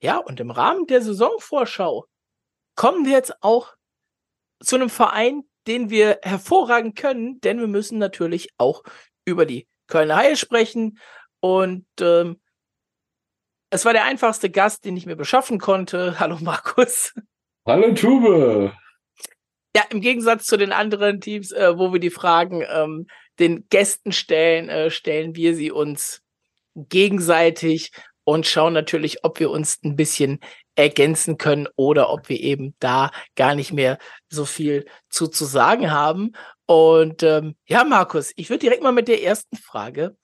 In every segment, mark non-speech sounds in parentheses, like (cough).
Ja, und im Rahmen der Saisonvorschau kommen wir jetzt auch zu einem Verein, den wir hervorragend können, denn wir müssen natürlich auch über die Kölner Haie sprechen. Und ähm, es war der einfachste Gast, den ich mir beschaffen konnte. (laughs) Hallo Markus. Hallo Tube. Ja, im Gegensatz zu den anderen Teams, äh, wo wir die Fragen ähm, den Gästen stellen, äh, stellen wir sie uns gegenseitig und schauen natürlich, ob wir uns ein bisschen ergänzen können oder ob wir eben da gar nicht mehr so viel zu, zu sagen haben. Und ähm, ja, Markus, ich würde direkt mal mit der ersten Frage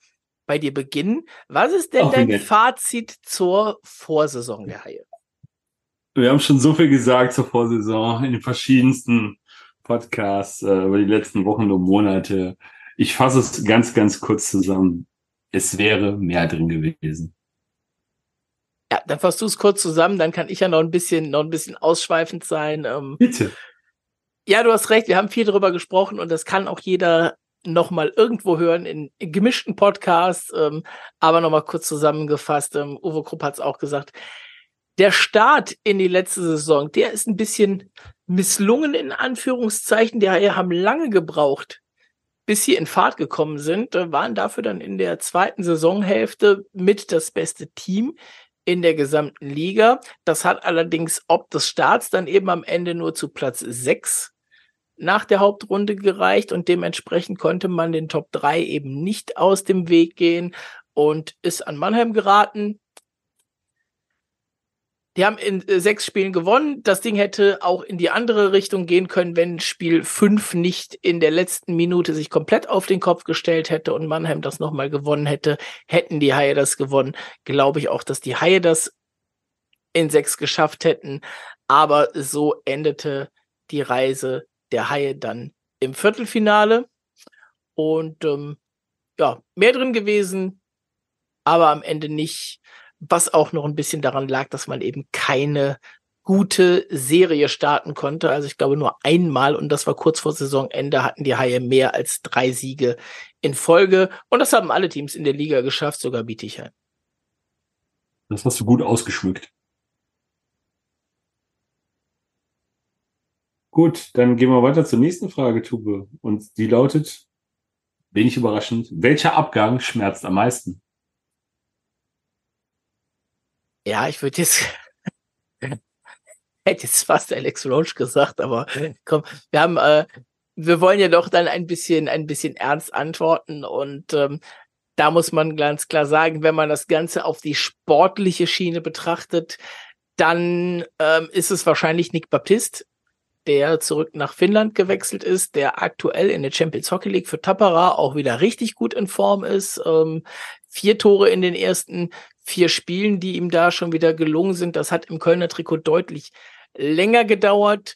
bei dir beginnen. Was ist denn Ach, dein Fazit zur Vorsaison der Haie? Wir haben schon so viel gesagt zur Vorsaison in den verschiedensten Podcasts äh, über die letzten Wochen und Monate. Ich fasse es ganz, ganz kurz zusammen. Es wäre mehr drin gewesen. Ja, dann fasst du es kurz zusammen, dann kann ich ja noch ein bisschen, noch ein bisschen ausschweifend sein. Ähm, Bitte. Ja, du hast recht, wir haben viel darüber gesprochen und das kann auch jeder nochmal irgendwo hören in, in gemischten Podcasts, ähm, aber nochmal kurz zusammengefasst. Ähm, Uwe Krupp hat es auch gesagt. Der Start in die letzte Saison, der ist ein bisschen misslungen in Anführungszeichen. Die haben lange gebraucht, bis sie in Fahrt gekommen sind, äh, waren dafür dann in der zweiten Saisonhälfte mit das beste Team in der gesamten Liga. Das hat allerdings ob des Starts dann eben am Ende nur zu Platz 6 nach der Hauptrunde gereicht und dementsprechend konnte man den Top 3 eben nicht aus dem Weg gehen und ist an Mannheim geraten. Die haben in äh, sechs Spielen gewonnen. Das Ding hätte auch in die andere Richtung gehen können, wenn Spiel fünf nicht in der letzten Minute sich komplett auf den Kopf gestellt hätte und Mannheim das nochmal gewonnen hätte. Hätten die Haie das gewonnen, glaube ich auch, dass die Haie das in sechs geschafft hätten. Aber so endete die Reise der Haie dann im Viertelfinale. Und ähm, ja, mehr drin gewesen, aber am Ende nicht was auch noch ein bisschen daran lag, dass man eben keine gute Serie starten konnte. Also ich glaube nur einmal und das war kurz vor Saisonende hatten die Haie mehr als drei Siege in Folge und das haben alle Teams in der Liga geschafft, sogar Bietigheim. Das hast du gut ausgeschmückt. Gut, dann gehen wir weiter zur nächsten Frage, Tube. Und die lautet, wenig überraschend, welcher Abgang schmerzt am meisten? Ja, ich würde jetzt (laughs) hätte jetzt fast Alex Roach gesagt, aber komm, wir haben, äh, wir wollen ja doch dann ein bisschen, ein bisschen ernst antworten und ähm, da muss man ganz klar sagen, wenn man das Ganze auf die sportliche Schiene betrachtet, dann ähm, ist es wahrscheinlich Nick Baptist, der zurück nach Finnland gewechselt ist, der aktuell in der Champions Hockey League für Tappara auch wieder richtig gut in Form ist. Ähm, vier Tore in den ersten vier Spielen, die ihm da schon wieder gelungen sind. Das hat im Kölner Trikot deutlich länger gedauert.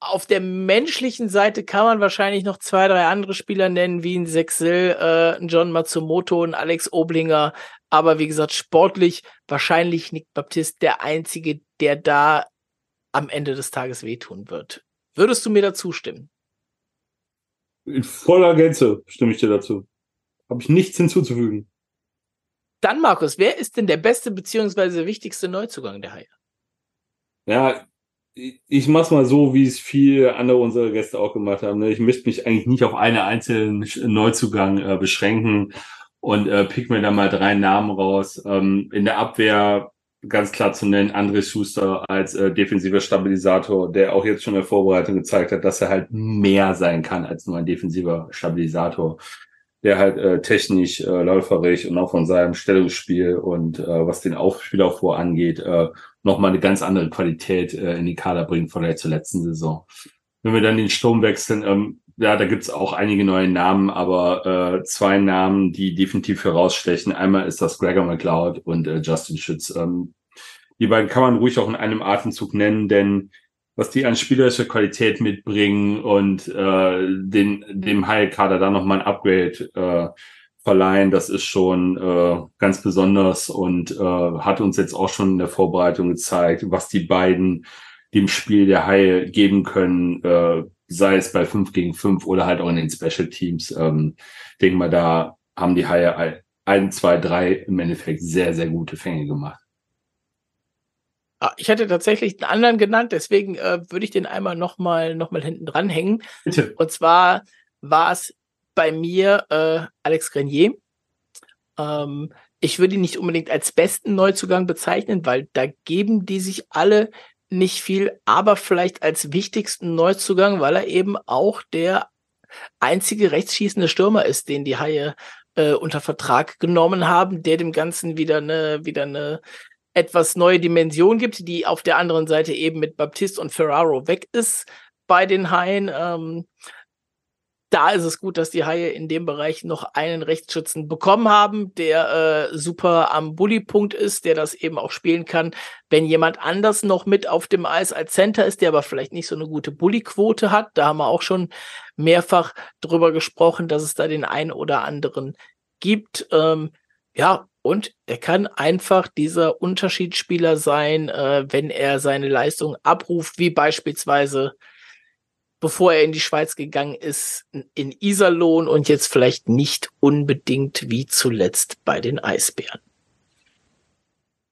Auf der menschlichen Seite kann man wahrscheinlich noch zwei, drei andere Spieler nennen, wie ein Sexel, äh, ein John Matsumoto, ein Alex Oblinger. Aber wie gesagt, sportlich wahrscheinlich Nick Baptist der Einzige, der da am Ende des Tages wehtun wird. Würdest du mir dazu stimmen? In voller Gänze stimme ich dir dazu. Habe ich nichts hinzuzufügen. Dann, Markus, wer ist denn der beste beziehungsweise wichtigste Neuzugang der Haie? Ja, ich mach's mal so, wie es viele andere unserer Gäste auch gemacht haben. Ne? Ich möchte mich eigentlich nicht auf einen einzelnen Neuzugang äh, beschränken und äh, pick mir da mal drei Namen raus. Ähm, in der Abwehr ganz klar zu nennen, André Schuster als äh, defensiver Stabilisator, der auch jetzt schon in der Vorbereitung gezeigt hat, dass er halt mehr sein kann als nur ein defensiver Stabilisator der halt äh, technisch, äh, läuferig und auch von seinem Stellungsspiel und äh, was den Aufspielaufbau angeht, äh, nochmal eine ganz andere Qualität äh, in die Kader bringt vielleicht zur letzten Saison. Wenn wir dann den Sturm wechseln, ähm, ja, da gibt's auch einige neue Namen, aber äh, zwei Namen, die definitiv herausstechen. Einmal ist das Gregor McLeod und äh, Justin Schütz. Ähm, die beiden kann man ruhig auch in einem Atemzug nennen, denn was die an spielerischer Qualität mitbringen und äh, den, dem High-Kader da nochmal ein Upgrade äh, verleihen, das ist schon äh, ganz besonders und äh, hat uns jetzt auch schon in der Vorbereitung gezeigt, was die beiden dem Spiel der Haie geben können, äh, sei es bei 5 gegen 5 oder halt auch in den Special Teams. Ähm, denke mal, da haben die Haie ein, zwei, drei im Endeffekt sehr, sehr gute Fänge gemacht. Ah, ich hätte tatsächlich einen anderen genannt, deswegen äh, würde ich den einmal nochmal noch mal hinten dranhängen. Bitte. Und zwar war es bei mir äh, Alex Grenier. Ähm, ich würde ihn nicht unbedingt als besten Neuzugang bezeichnen, weil da geben die sich alle nicht viel, aber vielleicht als wichtigsten Neuzugang, weil er eben auch der einzige rechtsschießende Stürmer ist, den die Haie äh, unter Vertrag genommen haben, der dem Ganzen wieder eine, wieder eine etwas neue Dimension gibt, die auf der anderen Seite eben mit Baptiste und Ferraro weg ist bei den Haien. Ähm, da ist es gut, dass die Haie in dem Bereich noch einen Rechtsschützen bekommen haben, der äh, super am Bully-Punkt ist, der das eben auch spielen kann. Wenn jemand anders noch mit auf dem Eis als Center ist, der aber vielleicht nicht so eine gute Bully-Quote hat, da haben wir auch schon mehrfach drüber gesprochen, dass es da den einen oder anderen gibt. Ähm, ja, und er kann einfach dieser Unterschiedsspieler sein, äh, wenn er seine Leistung abruft, wie beispielsweise bevor er in die Schweiz gegangen ist, in Iserlohn und jetzt vielleicht nicht unbedingt wie zuletzt bei den Eisbären.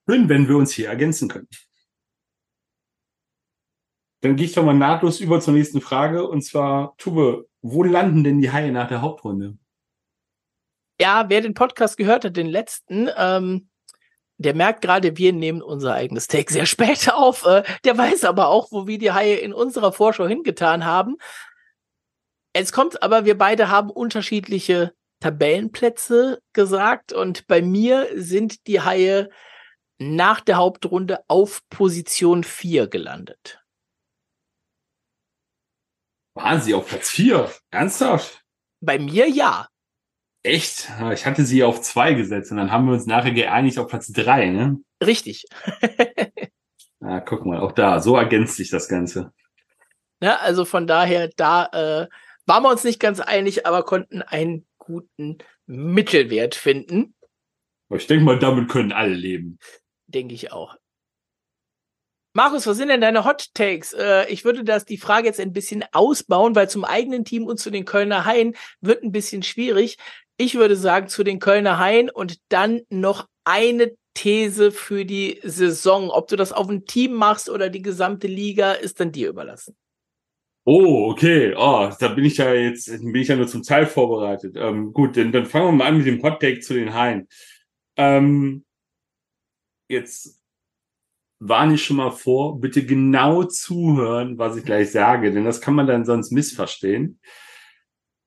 Schön, wenn wir uns hier ergänzen können. Dann gehe ich doch mal nahtlos über zur nächsten Frage und zwar, Tube, wo landen denn die Haie nach der Hauptrunde? Ja, wer den Podcast gehört hat, den letzten, ähm, der merkt gerade, wir nehmen unser eigenes Take sehr spät auf. Äh, der weiß aber auch, wo wir die Haie in unserer Vorschau hingetan haben. Es kommt aber, wir beide haben unterschiedliche Tabellenplätze gesagt und bei mir sind die Haie nach der Hauptrunde auf Position 4 gelandet. Waren sie auf Platz 4? Ernsthaft? Bei mir ja. Echt? Ich hatte sie auf zwei gesetzt und dann haben wir uns nachher geeinigt auf Platz drei, ne? Richtig. (laughs) ah, guck mal, auch da, so ergänzt sich das Ganze. Ja, also von daher, da äh, waren wir uns nicht ganz einig, aber konnten einen guten Mittelwert finden. Ich denke mal, damit können alle leben. Denke ich auch. Markus, was sind denn deine Hot Takes? Äh, ich würde das die Frage jetzt ein bisschen ausbauen, weil zum eigenen Team und zu den Kölner Haien wird ein bisschen schwierig. Ich würde sagen, zu den Kölner Haien und dann noch eine These für die Saison. Ob du das auf ein Team machst oder die gesamte Liga, ist dann dir überlassen. Oh, okay. Oh, da bin ich ja jetzt, bin ich ja nur zum Teil vorbereitet. Ähm, gut, dann, dann fangen wir mal an mit dem Hot Take zu den Haien. Ähm, jetzt warne ich schon mal vor, bitte genau zuhören, was ich gleich sage, denn das kann man dann sonst missverstehen.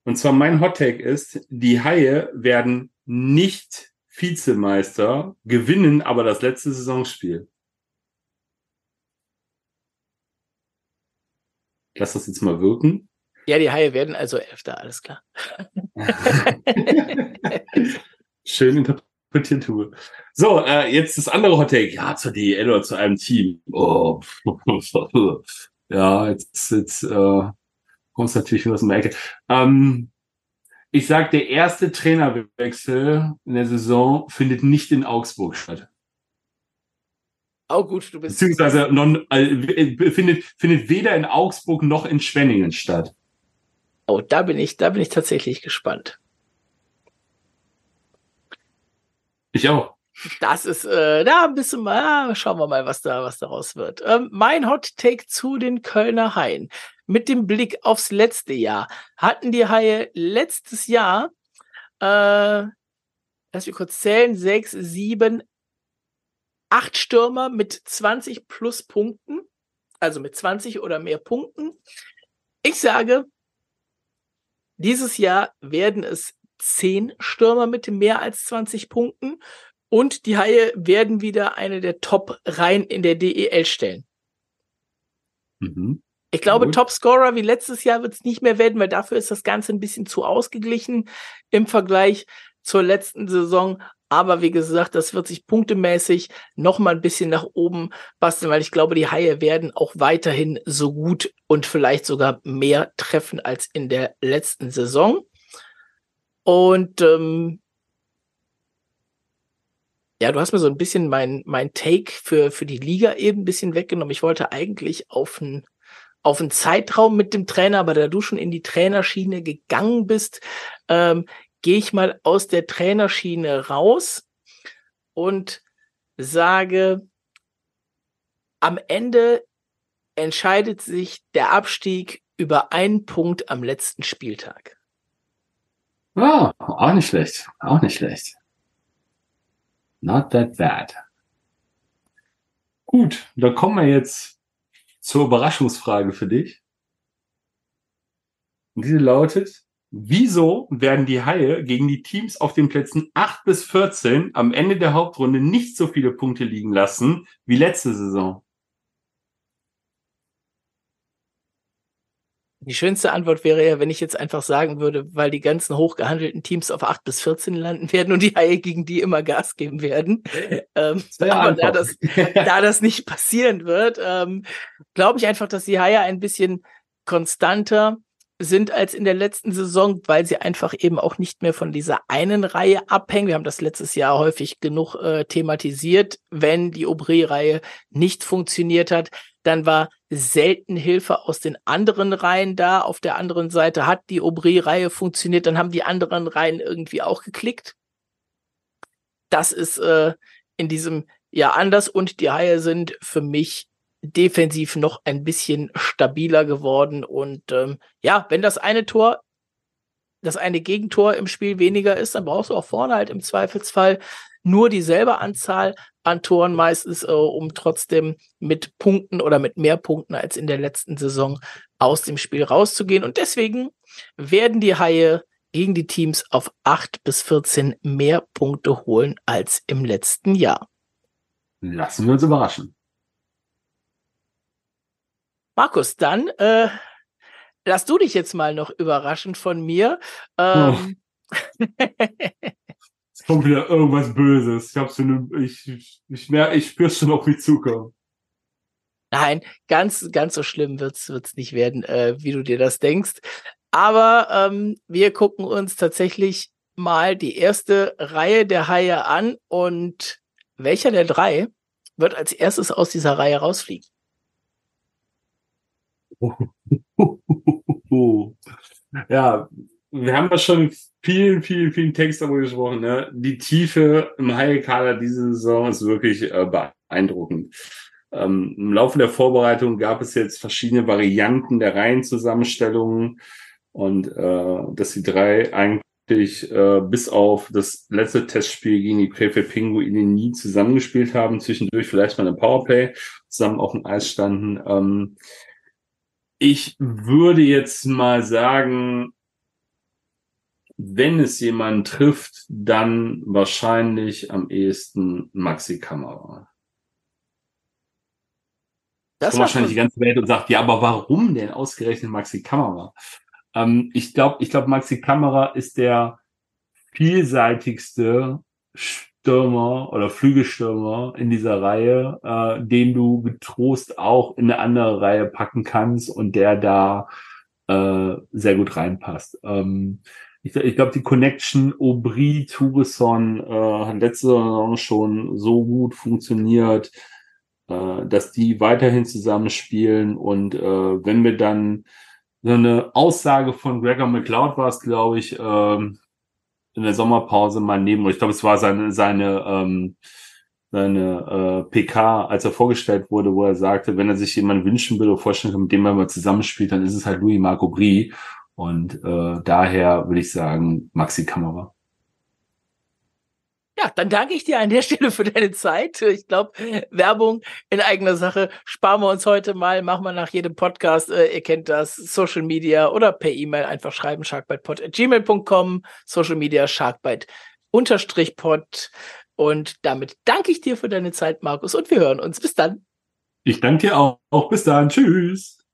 Und zwar mein Hottake ist, die Haie werden nicht Vizemeister, gewinnen aber das letzte Saisonspiel. Lass das jetzt mal wirken. Ja, die Haie werden also Elfter, alles klar. (laughs) Schön interpretiert, Tue. So, äh, jetzt das andere Hottake. Ja, zur DEL oder zu einem Team. Oh. (laughs) ja, jetzt, jetzt äh, kommst natürlich wieder aus dem Ecke. Ähm, ich sag, der erste Trainerwechsel in der Saison findet nicht in Augsburg statt. Oh gut, du bist. Beziehungsweise non, äh, findet, findet weder in Augsburg noch in Schwenningen statt. Oh, da bin ich, da bin ich tatsächlich gespannt. Ich auch. Das ist, äh, da ein bisschen mal, schauen wir mal, was da, was daraus wird. Ähm, mein Hot Take zu den Kölner Haien. Mit dem Blick aufs letzte Jahr hatten die Haie letztes Jahr, äh, lass mich kurz zählen, sechs, sieben, acht Stürmer mit 20 plus Punkten, also mit 20 oder mehr Punkten. Ich sage, dieses Jahr werden es zehn Stürmer mit mehr als 20 Punkten und die Haie werden wieder eine der Top-Reihen in der DEL stellen. Mhm. Ich glaube, Topscorer wie letztes Jahr wird es nicht mehr werden, weil dafür ist das Ganze ein bisschen zu ausgeglichen im Vergleich zur letzten Saison. Aber wie gesagt, das wird sich punktemäßig noch mal ein bisschen nach oben basteln, weil ich glaube, die Haie werden auch weiterhin so gut und vielleicht sogar mehr treffen als in der letzten Saison. Und ähm, ja, du hast mir so ein bisschen mein, mein Take für, für die Liga eben ein bisschen weggenommen. Ich wollte eigentlich auf einen auf einen Zeitraum mit dem Trainer, aber da du schon in die Trainerschiene gegangen bist, ähm, gehe ich mal aus der Trainerschiene raus und sage am Ende entscheidet sich der Abstieg über einen Punkt am letzten Spieltag. Ah, auch nicht schlecht. Auch nicht schlecht. Not that bad. Gut, dann kommen wir jetzt zur Überraschungsfrage für dich. Und diese lautet, wieso werden die Haie gegen die Teams auf den Plätzen 8 bis 14 am Ende der Hauptrunde nicht so viele Punkte liegen lassen wie letzte Saison? Die schönste Antwort wäre ja, wenn ich jetzt einfach sagen würde, weil die ganzen hochgehandelten Teams auf 8 bis 14 landen werden und die Haie gegen die immer Gas geben werden. (laughs) Ähm, aber da das, da das nicht passieren wird, ähm, glaube ich einfach, dass die Haie ein bisschen konstanter sind als in der letzten Saison, weil sie einfach eben auch nicht mehr von dieser einen Reihe abhängen. Wir haben das letztes Jahr häufig genug äh, thematisiert. Wenn die Aubry-Reihe nicht funktioniert hat, dann war selten Hilfe aus den anderen Reihen da. Auf der anderen Seite hat die Aubry-Reihe funktioniert, dann haben die anderen Reihen irgendwie auch geklickt. Das ist äh, in diesem Jahr anders und die Haie sind für mich defensiv noch ein bisschen stabiler geworden. Und ähm, ja, wenn das eine Tor, das eine Gegentor im Spiel weniger ist, dann brauchst du auch vorne halt im Zweifelsfall nur dieselbe Anzahl an Toren meistens, äh, um trotzdem mit Punkten oder mit mehr Punkten als in der letzten Saison aus dem Spiel rauszugehen. Und deswegen werden die Haie gegen die Teams auf 8 bis 14 mehr Punkte holen als im letzten Jahr. Lassen wir uns überraschen. Markus, dann äh, lass du dich jetzt mal noch überraschen von mir. Ähm, oh. es kommt wieder irgendwas Böses. Ich hab's schon, ich, ich, ich, ich spür's schon auf mich zukommen. Nein, ganz, ganz so schlimm wird's, wird's nicht werden, äh, wie du dir das denkst. Aber ähm, wir gucken uns tatsächlich mal die erste Reihe der Haie an und welcher der drei wird als erstes aus dieser Reihe rausfliegen? (laughs) ja, wir haben ja schon vielen, vielen, vielen Text darüber gesprochen. Ne? Die Tiefe im Haie-Kader diese Saison ist wirklich äh, beeindruckend. Ähm, Im Laufe der Vorbereitung gab es jetzt verschiedene Varianten der Reihenzusammenstellungen und äh, dass die drei eigentlich äh, bis auf das letzte Testspiel gegen die Krefeld Pinguine nie zusammengespielt haben, zwischendurch vielleicht mal ein Powerplay zusammen auf dem Eis standen. Ähm, ich würde jetzt mal sagen, wenn es jemand trifft, dann wahrscheinlich am ehesten Maxi Kamera. Das kommt wahrscheinlich die ganze Welt und sagt, ja, aber warum denn ausgerechnet Maxi Kamera? Ähm, ich glaube, ich glaube, Maxi Kamera ist der vielseitigste Stürmer oder Flügelstürmer in dieser Reihe, äh, den du getrost auch in eine andere Reihe packen kannst und der da äh, sehr gut reinpasst. Ähm, ich, ich glaube, die Connection Aubry Tourisson äh, hat letzte Saison schon so gut funktioniert, äh, dass die weiterhin zusammenspielen und äh, wenn wir dann so eine Aussage von Gregor McLeod war es, glaube ich, ähm, in der Sommerpause mal neben, ich glaube, es war seine, seine, ähm, seine äh, PK, als er vorgestellt wurde, wo er sagte, wenn er sich jemanden wünschen würde, vorstellen kann, mit dem er mal zusammenspielt, dann ist es halt Louis Marco Brie. Und äh, daher würde ich sagen, Maxi Kamera. Dann danke ich dir an der Stelle für deine Zeit. Ich glaube, Werbung in eigener Sache sparen wir uns heute mal, machen wir nach jedem Podcast, äh, ihr kennt das, Social Media oder per E-Mail einfach schreiben, sharkbitepod.gmail.com, Social Media sharkbite unterstrich pod. Und damit danke ich dir für deine Zeit, Markus, und wir hören uns. Bis dann. Ich danke dir auch. Bis dann. Tschüss.